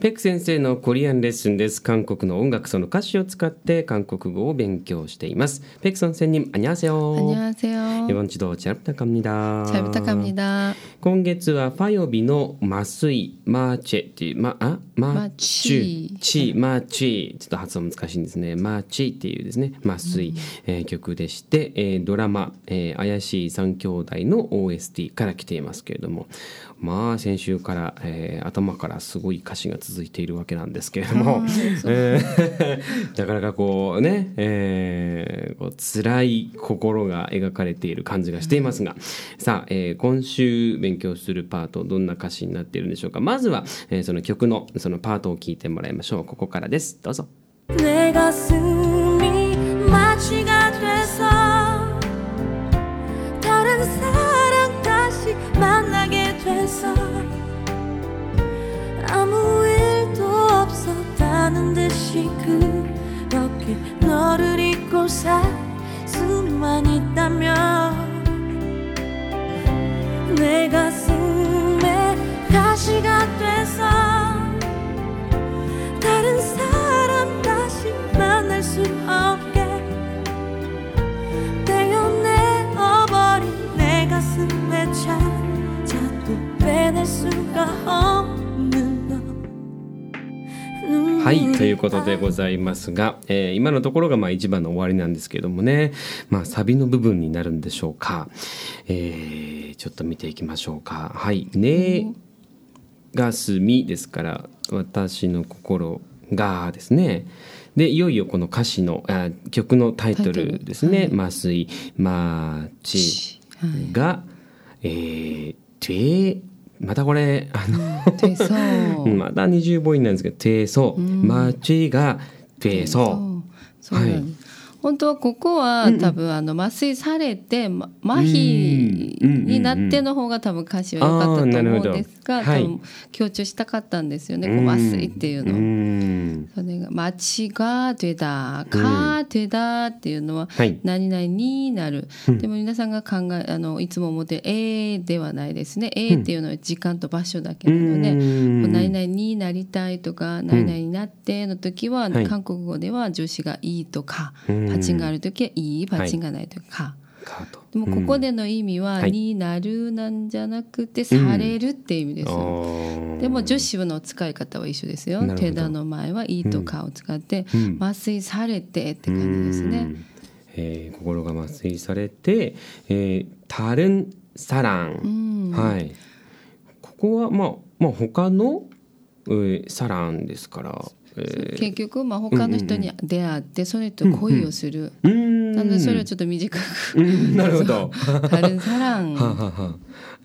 ペク先生のコリアンレッスンです。韓国の音楽その歌詞を使って韓国語を勉強しています。ペク선생님 안녕하세요. 안녕하세요. 이번 주도 잘 부탁합니다. 잘 부탁합니다. 今月はファ曜日の麻酔マーチェっていうまあママチチマーチちょっと発音難しいんですねマーチっていうですね麻酔、えー曲でして、えードラマ、えー怪しい三兄弟の OST から来ていますけれどもまあ先週から、えー頭からすごい歌詞が続 いているわけなんですけれども、えー なかなかこうね、えーこう辛い心が描かれている感じがしていますが、さあ、えー今週勉強するパートどんな歌詞になっているんでしょうか。まずは、えーその曲のそのパートを聞いてもらいましょう。ここからです。どうぞ 듯이 그렇게 너를 잊고 살 수만 있다면 내가 ということでございますが、えー今のところがまあ一番の終わりなんですけれどもね。まあサビの部分になるんでしょうか、えーちょっと見ていきましょうか。はい「ねがすみ」ですから「私の心が」ですね。でいよいよこの歌詞のあ曲のタイトルですね「麻酔麻ち」が「えー、てまたこれあの また二重母音なんですけど「てそう」「まち」が「てそう」そうなんです本当はここは多分あの麻酔されて、麻痺になっての方が多分歌詞は良かったと思うんですが、多分強調したかったんですよね、麻酔っていうの。それが「町が出た」「か出た」っていうのは「何々になる」、でも皆さんが考えあのいつも思ってる「え」ではないですね「え」っていうのは時間と場所だけなので「何々になりたい」とか「何々になって」の時は韓国語では助詞が「いい」とか。パチンがある時は「いい」パチンがないとか。かとでもここでの意味は「はいになる」なんじゃなくて「される」っていう意味です。でも女子の使い方は一緒ですよ。手だの前は「いい」とかを使ってうん。麻酔されてって感じですね。うん。えー心が麻酔されて「えー、タルンサラン」はい。ここはまあまあ他の、えーサランですから、えー結局まあ他の人に出会ってその人と恋をする。うーんなのでそれをちょっと短く。うんなるほど。「タルンサラン」はあはあはあ。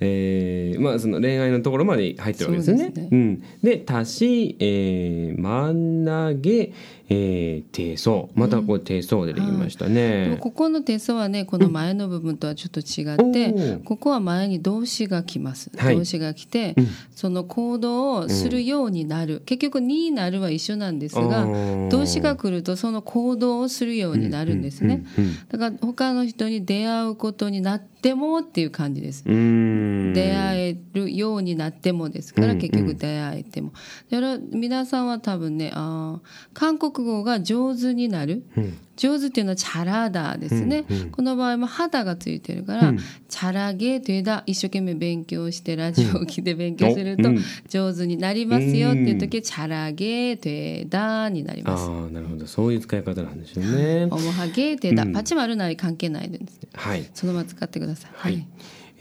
えーまあその恋愛のところまで入ってるわけですよね。ですね。うん、で足し、えー、真ん投げ、えー、低層またこう低層でできましたでもね。ここの手相はねこの前の部分とはちょっと違って、おー。ここは前に動詞が来ます、はい。動詞が来て、うん。その行動をするようになる、結局「になる」は一緒なんですが動詞が来るとその行動をするようになるんですね、だから他の人に出会うことになってもっていう感じです、出会えるようになってもですから、うん結局出会えても。だから皆さんは多分ねあー韓国語が上手になる、うん。上手っていうのはチャラダですね、この場合も肌がついてるから、うん。チャラゲというだ一生懸命勉強してラジオを聞いて勉強するとうん。上手になりますよっていう時、チャラゲというだになります。ああなるほど。そういう使い方なんですよね。お。もはげてだ、うん。パチ丸なり関係ないです。はい。そのまま使ってください。はい。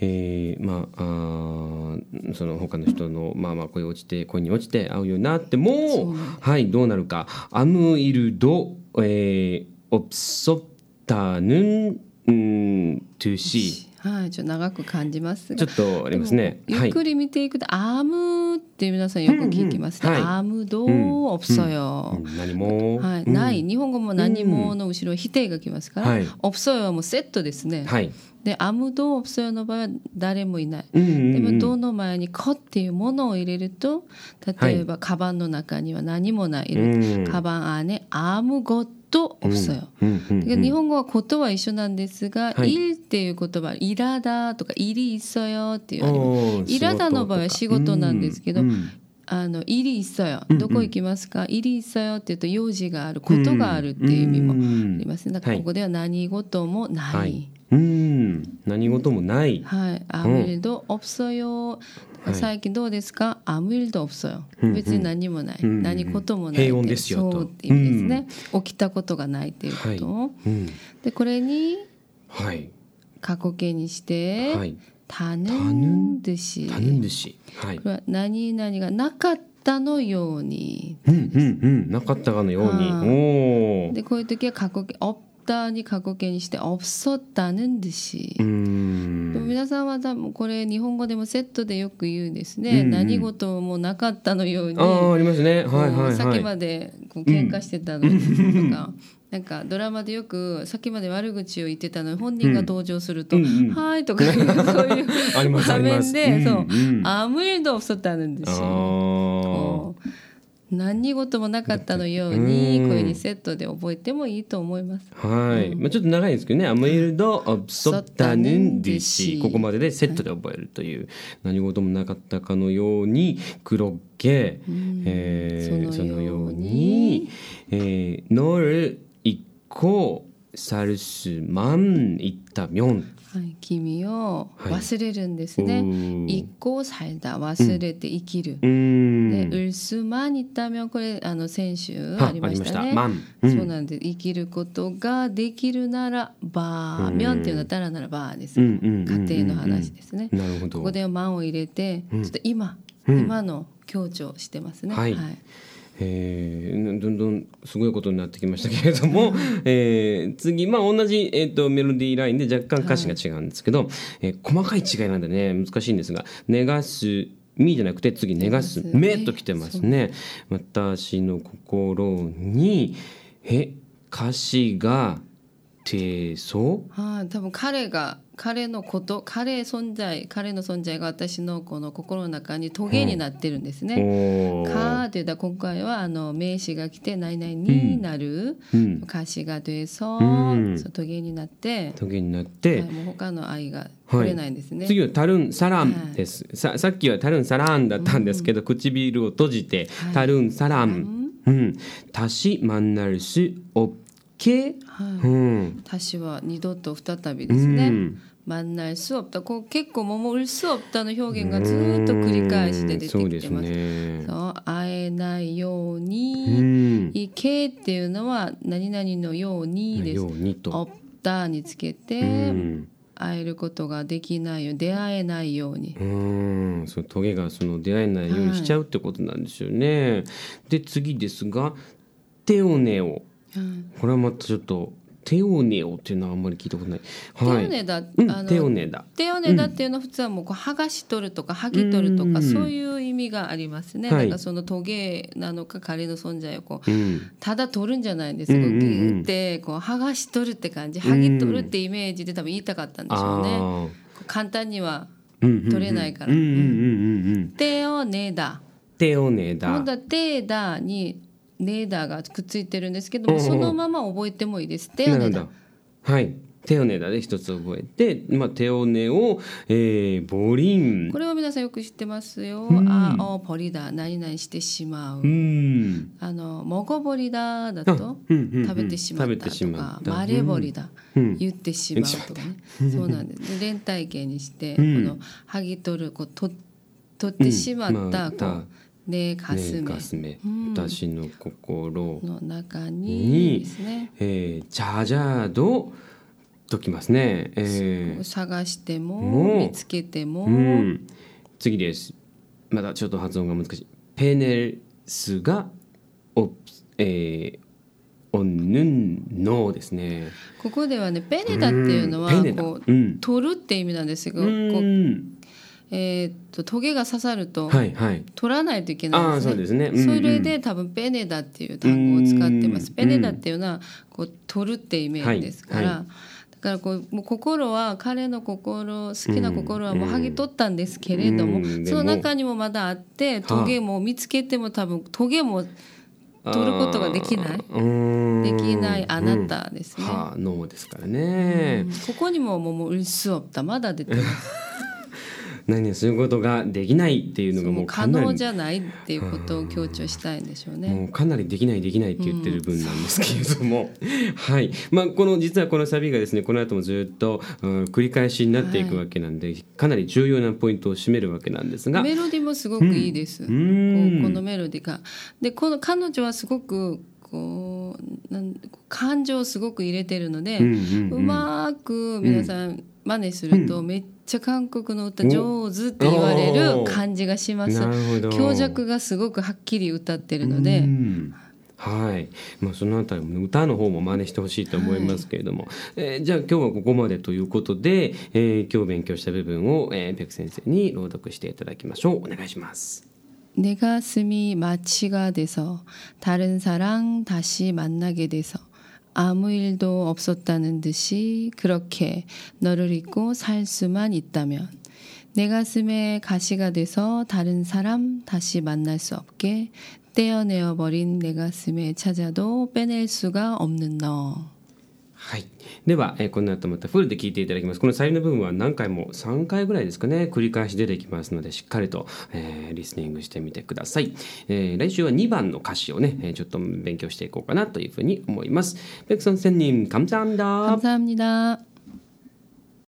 えーまああーその他の人のまあまあ恋落ちて恋に落ちて会うようになってもはいどうなるか。アムイルドえーオプソタヌンうんトゥシはい、ちょっと長く感じますちょっとありますね。ゆっくり見ていくと、アームって皆さんよく聞きますね。アームどう？オプソヨ。何も、はい、ない、日本語も何もの後ろ否定がきますから、オプソよもセットですね。はい。でアムドオプソヨの場合は誰もいない、でもドの前に「こ」っていうものを入れると例えば、はい、カバンの中には何もない、うん、カバンあねアームゴってとおそよ、日本語はことは一緒なんですが、はい、いっていう言葉いらだとかいりいっそよっていういらだの場合は仕事なんですけど、あのいりいっそよ、どこ行きますか、い、りいっそよって言うと用事があることがあるっていう意味もありますね、だからここでは何事もない、はい、 はいい。うん何事もない、 아무일도없어요。はい最近どうですか？아무일도없어요。うん別に何もない。うん何事もない。平穏ですよとそうって意味ですね。起きたことがないっていうこと。うん、でこれにはい過去形にして、はい 다는 듯이。 頼んでしはいこれは何々がなかったのように。うんうんうんなかったかのようにはおおでこういう時は過去形없다 に過去形にして없었다는 듯이 う。んでも皆さんは多分これ日本語でもセットでよく言うんですね、うんうん何事もなかったのようにああありますねこうはいはいはいさっきまでこう喧嘩してたのにとか、なんかドラマでよくさっきまで悪口を言ってたのに本人が登場すると「うんうんはい」とかいうそういうありますあ場ります面で、そううんうんアムリド없었다는 듯이 あこう 何事もなかったのようにこういうふうにセットで覚えてもいいと思います。はい、うん、まあちょっと長いんですけどね、アムイルドソタヌンディシここまででセットで覚えるという、はい、何事もなかったかのように黒毛、うん、え、そのように、えー、ノル一コサルスマンイったみょんはい、君を忘れるんですね。一個살다忘れて生きる。う、で、うるすまにったみょこれあの先週ありましたね。たそうなんで生きることができるならば、みょんっていうのはたらならばです。家庭の話ですね。なるほど。ここで満を入れて、ちょっと今、今の強調してますね。はい、はいえーどんどんすごいことになってきましたけれども、えー次、まあ、同じ、えー、とメロディーラインで若干歌詞が違うんですけど、えー細かい違いなんでね難しいんですが「ネガす」「み」じゃなくて次「ネガす」「ネガすめ」ときてますね。私の心にえ歌詞が低層はい、多分彼が彼のこと彼存在彼の存在が私のこの心の中にトゲになってるんですね。おーかというと今回はあの名詞が来て何々になる、うん歌詞が돼서、うんそうトゲになって、トゲになって、はい、もう他の愛が取れないんですね。次はタルンサランです、ささっきはタルンサランだったんですけど、唇を閉じて、はいタルンサラン、うん、다시만날수없 게、はいうん、私は二度と再びですね。うん만날수없다。こう結構もう울수없다の表現がずっと繰り返して出てそうですきてます。ねそう会えないよううに、んいけっていうのは何々のようにです。ようにと、 없다につけうて、ん会えることができないよ出会えないように。うん、そのトゲがその出会えないようにしちゃうってことなんですよね。で次ですが「テオネオ はい」これはまたちょっと「テオネオ」っていうのはあんまり聞いたことない。テはい、オネダ、うんあのテオネだ。テオネダっていうのは普通はもうこう剥がし取るとか剥ぎ取るとうんかそういう意味がありますね。はいなんかそのトゲなのか彼の存在をこううんただ取るんじゃないんですギューってこう剥がし取るって感じ、剥ぎ取るってイメージで多分言いたかったんでしょうね。あ簡単には取れないから。テオネダ。テオネだ本当。はテーダにネーダーがくっついてるんですけども、うんうんそのまま覚えてもいいです。テオネダなるほ。どはい。テオネだで一つ覚えて、まあ、テオネを、えー、ボリンこ。れは皆さんよく知ってますよ。んあ、おボリだ、何々してしまう。うん。あの、もごぼりだだあと、うんうんうん食べてしまったとかまれぼりだ、うん言ってしまうとかね。そうなんです。で連体形にして、うんこの剥ぎ取る、こうと取ってしまったこうねかすねめかすめ、うん。私の心。の中ににね。えー、ジャジャードときますね。えー。探しても見つけても、うん、次です。まだちょっと発音が難しい。ペネルスがお、えー、おぬんのですね。ここではねペネダっていうのはこう、うん。取るって意味なんですけど、うこう、ん、えーっとトゲが刺さるとはいはい。取らないといけないんですね。そうですねうんうんそれで多分ペネダっていう単語を使ってます。うんペネダっていうのはこう取るってイメージですから。はいはだからこうもう心は彼の心好きな心はもう剥ぎ取ったんですけれども、うその中にもまだあってトゲも見つけても多分トゲも取ることができないできないあなたですね。はあ、ノーですからね。ここにももうもううっすおったまだ出てます。何々することができないっていうのがもうかなり可能じゃないっていうことを強調したいんでしょうね。もうかなりできないできないって言ってる分なんですけれども、はい。まあ、この実はこのサビがですねこの後もずっと、うん繰り返しになっていくわけなんで、かなり重要なポイントを占めるわけなんですが。メロディーもすごくいいです。ん。このメロディーが。でこの彼女はすごくこうなん感情をすごく入れてるので、うんうんうん。まく皆さん真似すると、めっちゃ韓国の歌上手って言われる感じがします。なるほど強弱がすごくはっきり歌ってるので。うんはい、まあ、そのあたりもね歌の方も真似してほしいと思いますけれども、えーじゃあ今日はここまでということで、えー今日勉強した部分を、えー、ペク先生に朗読していただきましょうお願いします。 내 가슴이 마취가 돼서 다른 사랑 다시 만나게 돼서 아무 일도 없었다는 듯이 그렇게 너를 잊고 살 수만 있다면 내 가슴에 가시가 돼서 다른 사람 다시 만날 수 없게 떼어내어 버린 내 가슴에 찾아도 빼낼 수가 없는 너. はい、では、えーこの後またフルで聞いていただきますこのサビの部分は何回も3回ぐらいですかね繰り返し出てきますのでしっかりと、えーリスニングしてみてください、えー来週は2番の歌詞をね、えーちょっと勉強していこうかなというふうに思います백선생님감사합니다 감사합니다.